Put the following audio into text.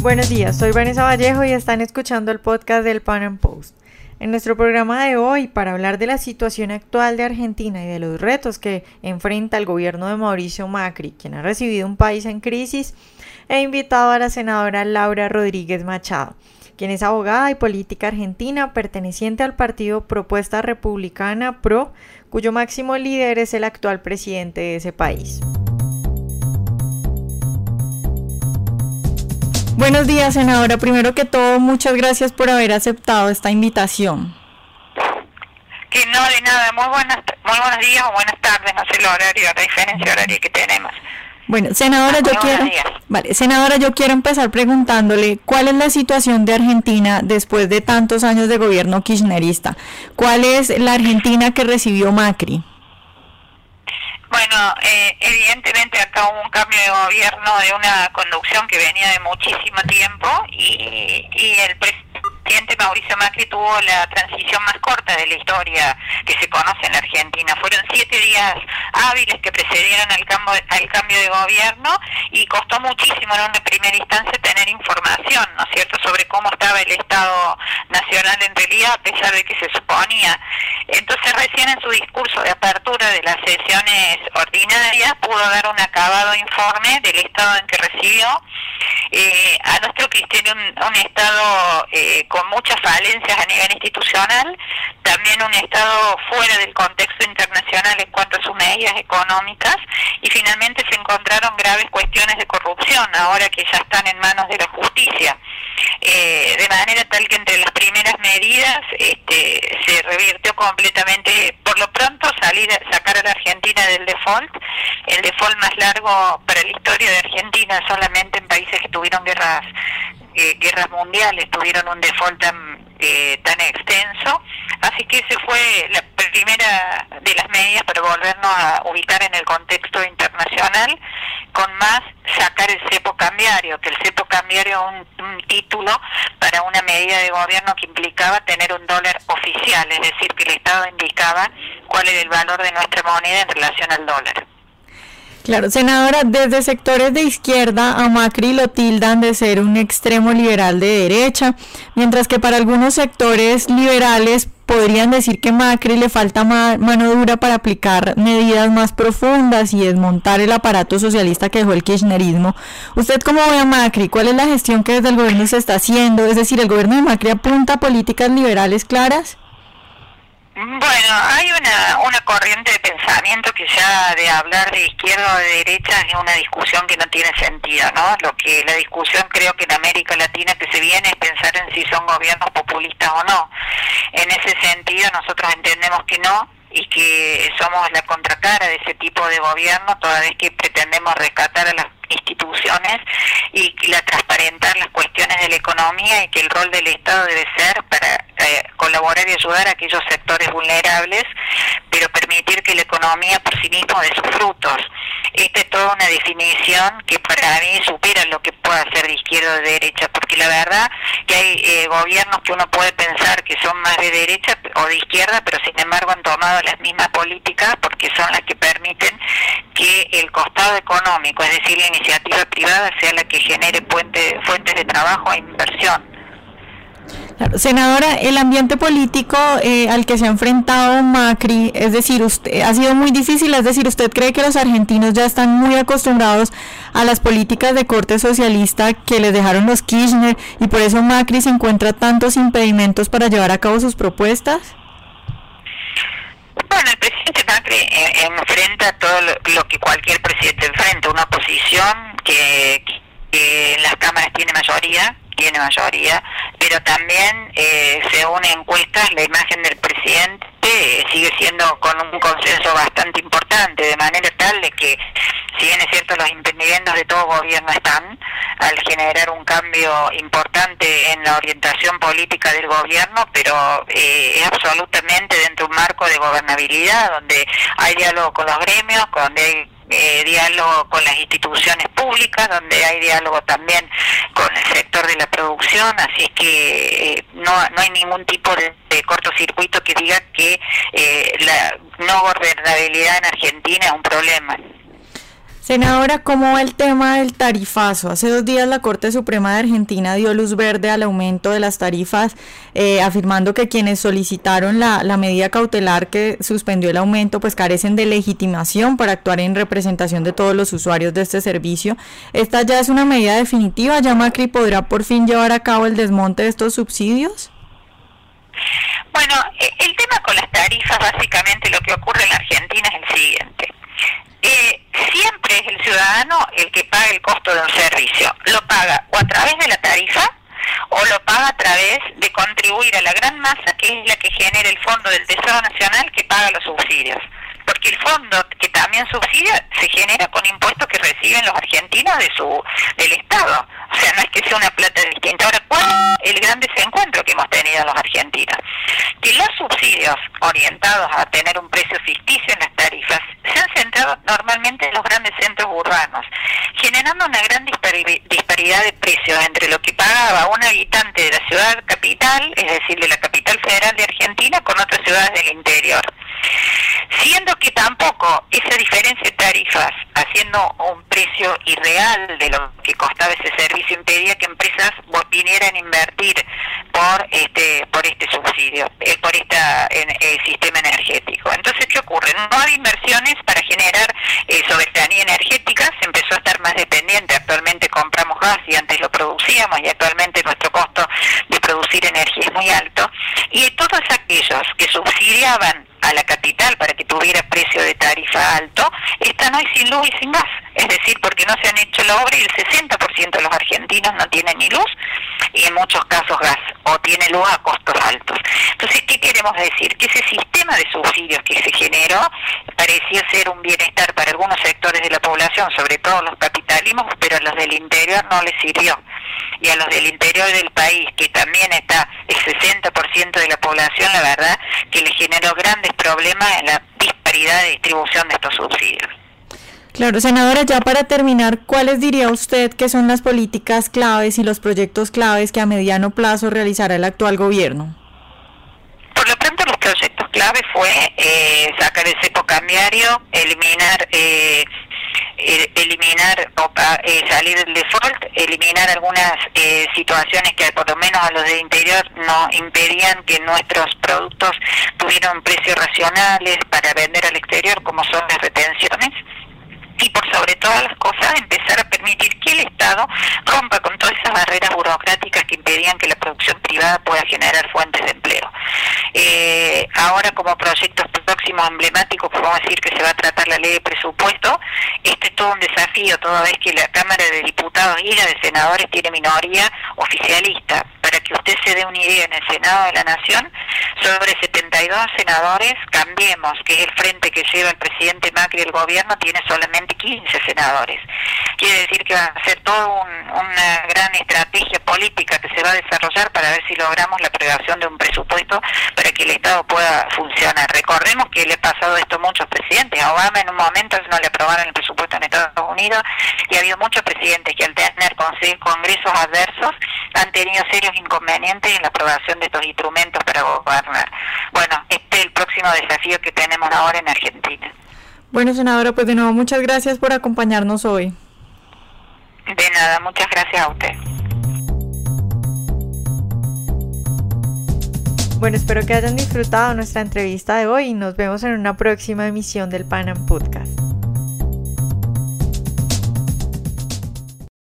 Buenos días, soy Vanessa Vallejo y están escuchando el podcast del Pan Am Post. En nuestro programa de hoy, para hablar de la situación actual de Argentina y de los retos que enfrenta el gobierno de Mauricio Macri, quien ha recibido un país en crisis, he invitado a la senadora Laura Rodríguez Machado, quien es abogada y política argentina perteneciente al partido Propuesta Republicana PRO, cuyo máximo líder es el actual presidente de ese país. Buenos días, senadora. Primero que todo, muchas gracias por haber aceptado esta invitación. Que no, de nada. Muy, buenas, muy buenos días o buenas tardes. No sé el horario, la diferencia horaria que tenemos. Bueno, senadora, yo quiero, vale, senadora, yo quiero empezar preguntándole cuál es la situación de Argentina después de tantos años de gobierno kirchnerista. ¿Cuál es la Argentina que recibió Macri? Bueno, eh, evidentemente hubo un cambio de gobierno de una conducción que venía de muchísimo tiempo y, y el presidente Mauricio Macri tuvo la transición más corta de la historia que se conoce en la Argentina. Fueron siete días hábiles que precedieron al cambio, al cambio de gobierno y costó muchísimo en una primera instancia tener información, ¿no es cierto?, sobre cómo estaba el Estado Nacional en realidad, a pesar de que se suponía. Entonces recién en su discurso de apertura de las sesiones ordinarias pudo dar un acabado informe del estado en que recibió. Eh, a nuestro criterio un, un Estado eh, con muchas falencias a nivel institucional, también un Estado fuera del contexto internacional en cuanto a sus medidas económicas y finalmente se encontraron graves cuestiones de corrupción ahora que ya están en manos de la justicia. Eh, de manera tal que entre las primeras medidas este, se revirtió completamente, por lo pronto salir, sacar a la Argentina del default, el default más largo para la historia de Argentina solamente en países que tuvieron guerras guerras mundiales tuvieron un default tan, eh, tan extenso, así que ese fue la primera de las medidas para volvernos a ubicar en el contexto internacional, con más sacar el cepo cambiario, que el cepo cambiario un, un título para una medida de gobierno que implicaba tener un dólar oficial, es decir, que el Estado indicaba cuál era el valor de nuestra moneda en relación al dólar. Claro, senadora, desde sectores de izquierda a Macri lo tildan de ser un extremo liberal de derecha, mientras que para algunos sectores liberales podrían decir que Macri le falta mano dura para aplicar medidas más profundas y desmontar el aparato socialista que dejó el kirchnerismo. ¿Usted cómo ve a Macri? ¿Cuál es la gestión que desde el gobierno se está haciendo? Es decir, ¿el gobierno de Macri apunta a políticas liberales claras? Bueno, hay una, una corriente de pensamiento que ya de hablar de izquierda o de derecha es una discusión que no tiene sentido, ¿no? Lo que la discusión creo que en América Latina que se viene es pensar en si son gobiernos populistas o no. En ese sentido nosotros entendemos que no y que somos la contracara de ese tipo de gobierno toda vez que pretendemos rescatar a las instituciones y la transparentar las cuestiones de la economía y que el rol del Estado debe ser para eh, colaborar y ayudar a aquellos sectores vulnerables, pero permitir que la economía por sí misma dé sus frutos. Esta es toda una definición que para mí supera lo que pueda ser de izquierda o de derecha, porque la verdad que hay eh, gobiernos que uno puede pensar que son más de derecha o de izquierda, pero sin embargo han tomado las mismas políticas porque son las que permiten que el costado económico, es decir, la iniciativa privada sea la que genere puente, fuentes de trabajo e inversión. Senadora, el ambiente político eh, al que se ha enfrentado Macri, es decir, usted ha sido muy difícil, es decir, ¿usted cree que los argentinos ya están muy acostumbrados a las políticas de corte socialista que les dejaron los Kirchner y por eso Macri se encuentra tantos impedimentos para llevar a cabo sus propuestas? Bueno, el presidente Macri eh, enfrenta todo lo, que cualquier presidente enfrenta, una oposición que, que en las cámaras tiene mayoría, tiene mayoría, pero también, eh, según encuestas, la imagen del presidente sigue siendo con un consenso bastante importante, de manera tal de que, si bien es cierto, los impedimentos de todo gobierno están, al generar un cambio importante en la orientación política del gobierno, pero eh, es absolutamente dentro de un marco de gobernabilidad, donde hay diálogo con los gremios, donde hay eh, diálogo con las instituciones públicas, donde hay diálogo también con el sector de la producción, así es que eh, no, no hay ningún tipo de, cortocircuito que diga que eh, la no gobernabilidad en Argentina es un problema. Senadora, ¿cómo va el tema del tarifazo? Hace dos días la Corte Suprema de Argentina dio luz verde al aumento de las tarifas, eh, afirmando que quienes solicitaron la, la, medida cautelar que suspendió el aumento, pues carecen de legitimación para actuar en representación de todos los usuarios de este servicio. ¿Esta ya es una medida definitiva? ¿Ya Macri podrá por fin llevar a cabo el desmonte de estos subsidios? Bueno, e, el tema con las tarifas, básicamente lo que ocurre en la Argentina es el siguiente. Eh, siempre es el ciudadano el que paga el costo de un servicio. Lo paga o a través de la tarifa o lo paga a través de contribuir a la gran masa que es la que genera el Fondo del Tesoro Nacional que paga los subsidios. Porque el fondo que también subsidia se genera con impuestos que reciben los argentinos de su del Estado. O sea, no es que sea una plata distinta. Ahora, ¿cuál es el gran desencuentro que hemos tenido los argentinos? Que los subsidios orientados a tener un precio ficticio en las tarifas normalmente en los grandes centros urbanos, generando una gran disparidad de precios entre lo que pagaba un habitante de la ciudad capital, es decir, de la capital federal de Argentina, con otras ciudades del interior. Siendo que tampoco esa diferencia tarifas, haciendo un precio irreal de lo que costaba ese servicio, impedía que empresas vinieran a invertir por este por este subsidio, eh, por este sistema energético. Entonces, ¿qué ocurre? No hay inversiones para generar eh, soberanía energética, se empezó a estar más dependiente. Actualmente compramos gas y antes lo producíamos y actualmente nuestro costo de producir energía es muy alto. Y todos aquellos que subsidiaban a la capital para que tuviera precio de tarifa alto, están hoy sin luz y sin gas. Es decir, porque no se han hecho la obra y el 60% de los argentinos no tienen ni luz y en muchos casos gas o tiene luz a costos altos. Entonces, ¿qué queremos decir? Que ese sistema de subsidios que se generó parecía ser un bienestar para algunos sectores de la población, sobre todo los capitalismos, pero a los del interior no les sirvió. Y a los del interior del país, que también está el 60% de la población, la verdad, que le generó grandes problemas en la disparidad de distribución de estos subsidios. Claro, senadora, ya para terminar, ¿cuáles diría usted que son las políticas claves y los proyectos claves que a mediano plazo realizará el actual gobierno? Por lo pronto, los proyectos claves fue eh, sacar el cepo cambiario, eliminar eh, eliminar o eh, salir del default, eliminar algunas eh, situaciones que por lo menos a los de interior no impedían que nuestros productos tuvieran precios racionales para vender al exterior como son las retenciones y por sobre todas las cosas empezar a permitir que el Estado rompa con todas esas barreras burocráticas que impedían que la producción privada pueda generar fuentes de empleo. Eh, ahora como proyectos próximos emblemáticos podemos decir que se va a tratar la ley de presupuesto. Este es todo un desafío toda vez que la Cámara de Diputados y la de Senadores tiene minoría oficialista. Para que usted se dé una idea en el Senado de la Nación, sobre 72 senadores, Cambiemos, que el frente que lleva el presidente Macri el gobierno, tiene solamente 15 senadores. Quiere decir que va a ser toda una gran estrategia política que se va a desarrollar para ver si logramos la aprobación de un presupuesto para que el Estado pueda funcionar. Recordemos que le ha pasado esto a muchos presidentes. A Obama en un momento no le aprobaron el presupuesto en Estados Unidos y ha habido muchos presidentes que al tener congresos adversos han tenido serios inconvenientes en la aprobación de estos instrumentos para gobernar. Bueno, este es el próximo desafío que tenemos ahora en Argentina. Bueno, senadora, pues de nuevo muchas gracias por acompañarnos hoy. De nada, muchas gracias a usted. Bueno, espero que hayan disfrutado nuestra entrevista de hoy y nos vemos en una próxima emisión del Panam Podcast.